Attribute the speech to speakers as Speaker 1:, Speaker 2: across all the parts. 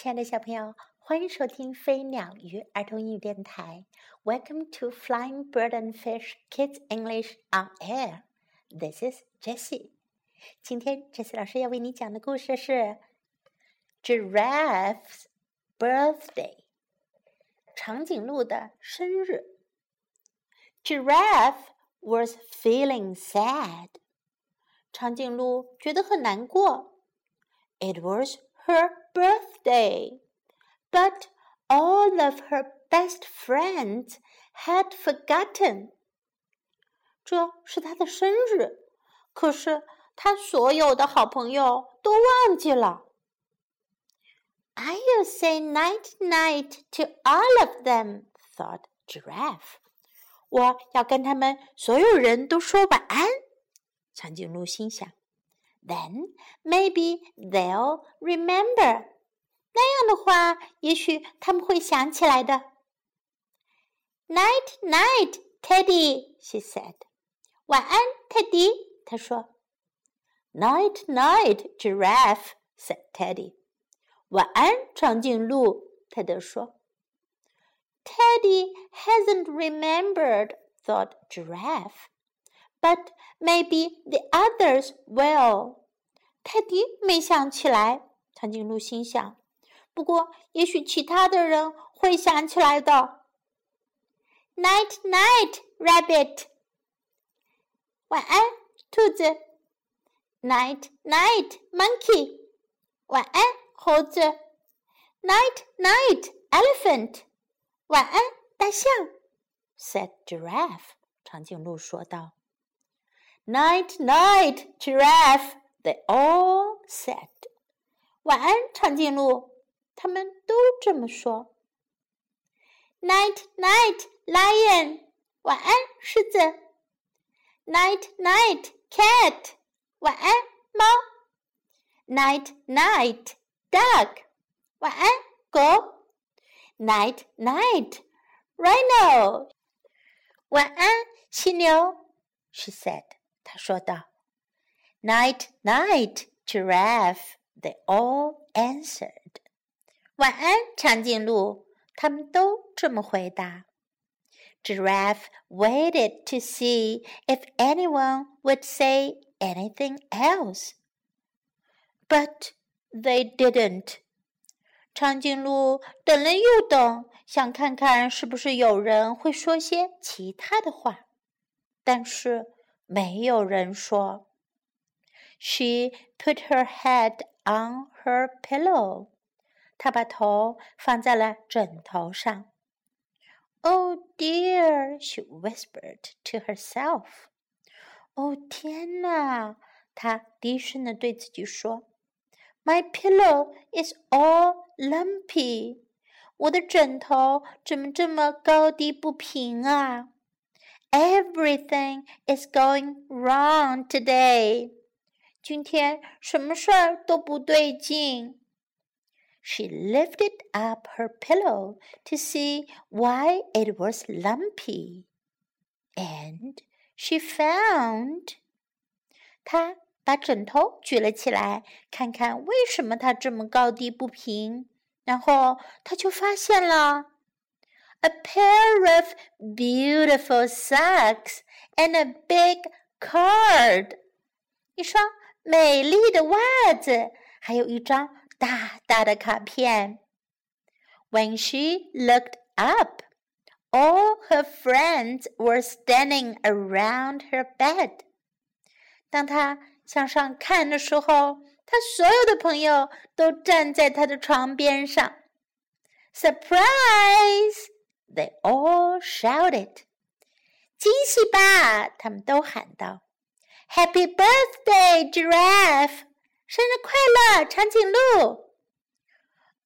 Speaker 1: 亲爱的小朋友，欢迎收听飞鸟鱼儿童英语电台。Welcome to Flying Bird and Fish Kids English on Air. This is Jessie. 今天 Jessie 老师要为你讲的故事是《Giraffe's Birthday》长颈鹿的生日。Giraffe was feeling sad. 长颈鹿觉得很难过。It was her birthday, but all of her best friends had forgotten. 这是她的生日，可是她所有的好朋友都忘记了。I'll say night night to all of them, thought Giraffe. 我要跟他们所有人都说晚安。长颈鹿心想。 then maybe they'll remember. 那样的话，也许他们会想起来的。Night, night, Teddy, she said. 晚安，泰迪。她说。Night, night, Giraffe, said Teddy. 晚安，长颈鹿。泰德说。Teddy hasn't remembered, thought Giraffe. But maybe the others will. 泰迪没想起来，长颈鹿心想。不过，也许其他的人会想起来的。Night, night, rabbit. 晚安，兔子。Night, night, monkey. 晚安，猴子。Night, night, elephant. 晚安，大象。Said giraffe. 长颈鹿说道。 Night, night, giraffe, they all said. 晚安，长颈鹿。他们都这么说。Night, night, lion. 晚安，狮子。Night, night, cat. 晚安，猫。Night, night, dog. 晚安，狗。Night, night, rhino. 晚安，犀牛。She said. 他说道：“Night, night, giraffe,” they all answered. 晚安，长颈鹿。他们都这么回答。Giraffe waited to see if anyone would say anything else, but they didn't. 长颈鹿等了又等，想看看是不是有人会说些其他的话，但是。 没有人说。She put her head on her pillow. 她把头放在了枕头上。Oh dear, she whispered to herself. 哦天哪！她低声的对自己说：“My pillow is all lumpy. 我的枕头怎么这么高低不平啊？” Everything is going wrong today. 今天什么事儿都不对劲。She lifted up her pillow to see why it was lumpy, and she found. 她把枕头举了起来，看看为什么它这么高低不平。然后她就发现了。 a pair of beautiful socks and a big card. 一双美丽的袜子，还有一张大大的卡片。When she looked up, all her friends were standing around her bed. 当她向上看的时候，她所有的朋友都站在她的床边上。Surprise! They all shouted. 惊喜吧！他们都喊道：“Happy birthday, giraffe！生日快乐，长颈鹿！”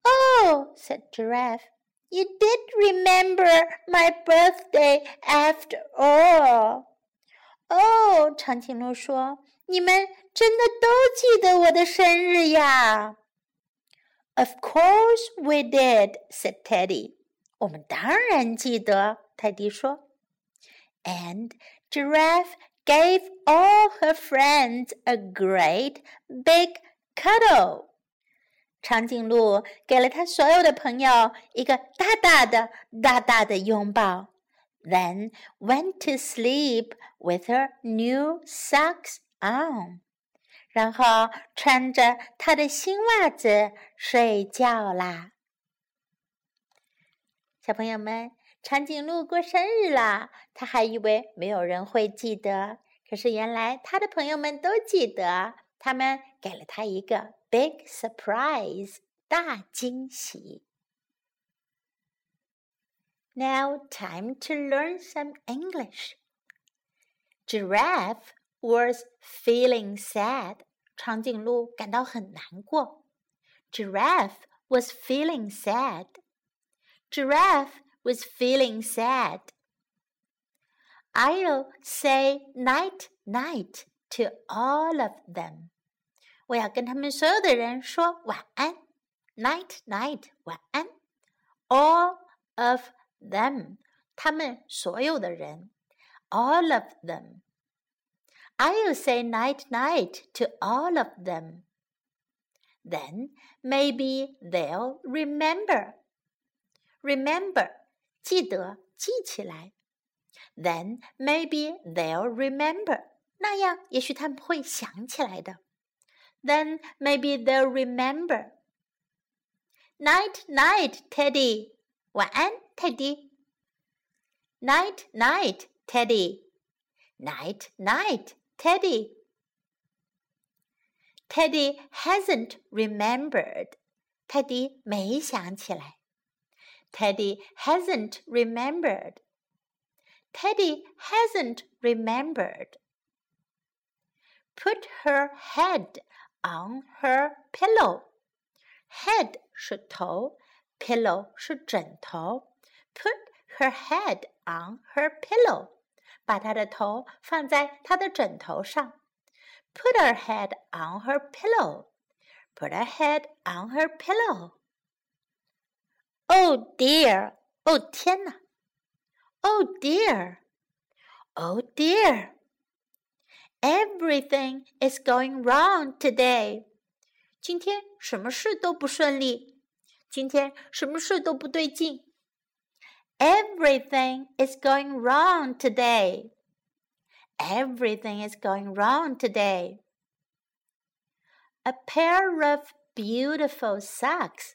Speaker 1: Oh, said Giraffe, you did remember my birthday after all. 哦，长颈鹿说：“你们真的都记得我的生日呀。” Of course we did, said Teddy. 我们当然记得，泰迪说。And Giraffe gave all her friends a great big cuddle. 长颈鹿给了他所有的朋友一个大大的、大大的拥抱，then went to sleep with her new socks on，然后穿着他的新袜子睡觉啦。 小朋友们，长颈鹿过生日了，他还以为没有人会记得，可是原来他的朋友们都记得，他们给了他一个 big surprise，大惊喜。Now time to learn some English. Giraffe was feeling sad. 长颈鹿感到很难过。Giraffe was feeling sad. Giraffe was feeling sad. I'll say night night to all of them. 我要跟他们所有的人说晚安，night night 晚安。All of them 他们所有的人，all of them. I'll say night night to all of them. Then maybe they'll remember remember 记得记起来。Then maybe they'll remember 那样也许他们会想起来的。Then maybe they'll remember. Night, night, Teddy. 晚安，泰迪。Night, night, Teddy. Night, night, Teddy. Teddy hasn't remembered. 泰迪没想起来。 Teddy hasn't remembered. Teddy hasn't remembered. Put her head on her pillow. Head 是头，pillow 是枕头。Put her head on her pillow. 把她的头放在她的枕头上。Put her head on her pillow. Put her head on her pillow. Oh dear! 哦天哪！Oh dear! Oh dear! Everything is going wrong today. 今天什么事都不顺利，今天什么事都不对劲。Everything is going wrong today. Everything is going wrong today. A pair of beautiful socks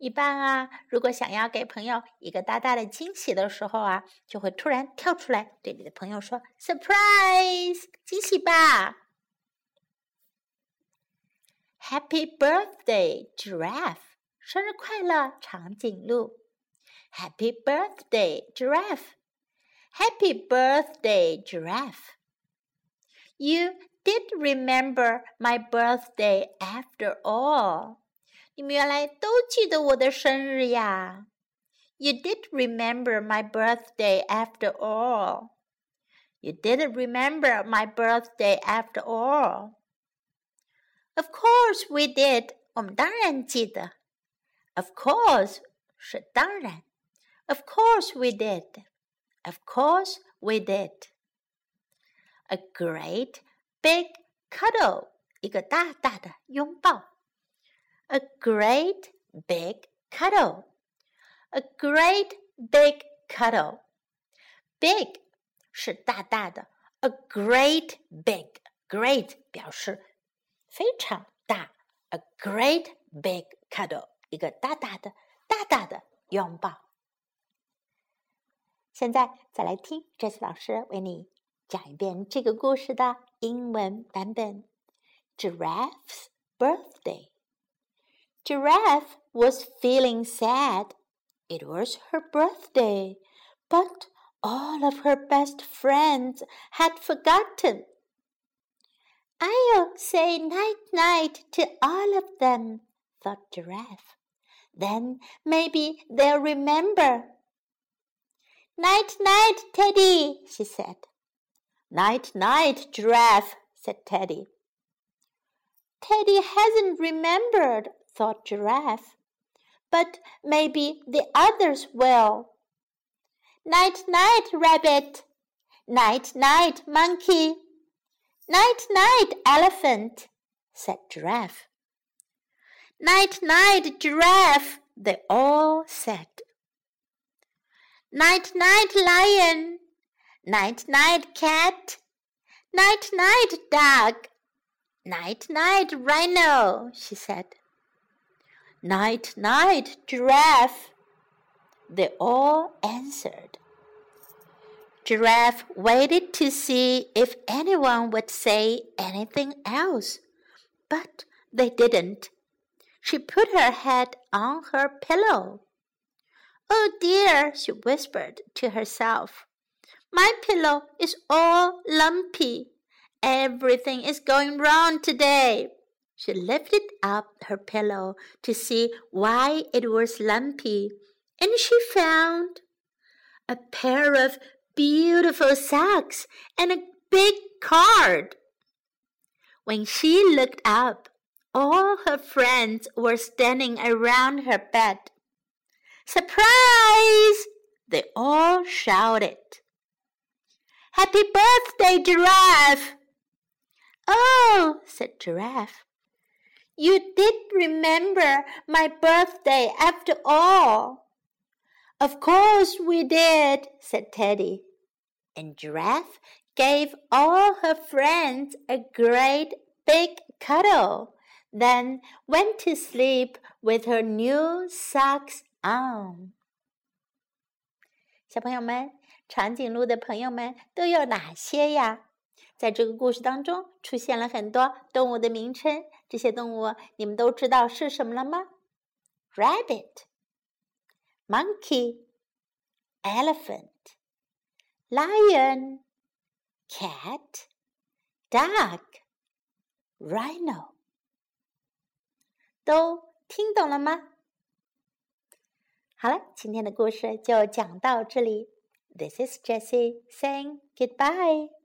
Speaker 1: 一般啊，如果想要给朋友一个大大的惊喜的时候啊，就会突然跳出来对你的朋友说 “surprise”，惊喜吧！Happy birthday, giraffe！生日快乐，长颈鹿！Happy birthday, giraffe! Happy birthday, giraffe! You did remember my birthday after all. 你们原来都记得我的生日呀！You did remember my birthday after all. You didn't remember my birthday after all. Of course we did. 我们当然记得。Of course 是当然。Of course we did. Of course we did. A great big cuddle. 一个大大的拥抱。 a great big cuddle. A great big cuddle. Big 是大大的，a great big great 表示非常大，a great big cuddle 一个大大的大大的拥抱。现在再来听这次老师为你讲一遍这个故事的英文版本：Giraffe's Birthday。 Giraffe was feeling sad. It was her birthday, but all of her best friends had forgotten. I'll say night night to all of them, thought Giraffe. Then maybe they'll remember. Night, night, Teddy, she said. Night, night, Giraffe, said Teddy. Teddy hasn't remembered, thought Giraffe. But maybe the others will. Night, night, Rabbit. Night, night, Monkey. Night, night, Elephant, said Giraffe. Night, night, Giraffe, they all said. Night, night, Lion. Night, night, Cat. Night, night, Dog. Night, night, Rhino, she said. Night, night, Giraffe. They all answered. Giraffe waited to see if anyone would say anything else, but they didn't. She put her head on her pillow. Oh dear, she whispered to herself. My pillow is all lumpy. Everything is going wrong today. She lifted up her pillow to see why it was lumpy, and she found a pair of beautiful socks and a big card. When she looked up, all her friends were standing around her bed. Surprise! They all shouted. Happy birthday, Giraffe! Oh, said Giraffe. You did remember my birthday after all. Of course we did, said Teddy. And Giraffe gave all her friends a great big cuddle then went to sleep with her new socks on. 小朋友们，长颈鹿的朋友们都有哪些呀？在这个故事当中出现了很多动物的名称， 这些动物你们都知道是什么了吗？Rabbit, monkey, elephant, lion, cat, dog, rhino. 都听懂了吗？好了，今天的故事就讲到这里。This is Jessie saying goodbye.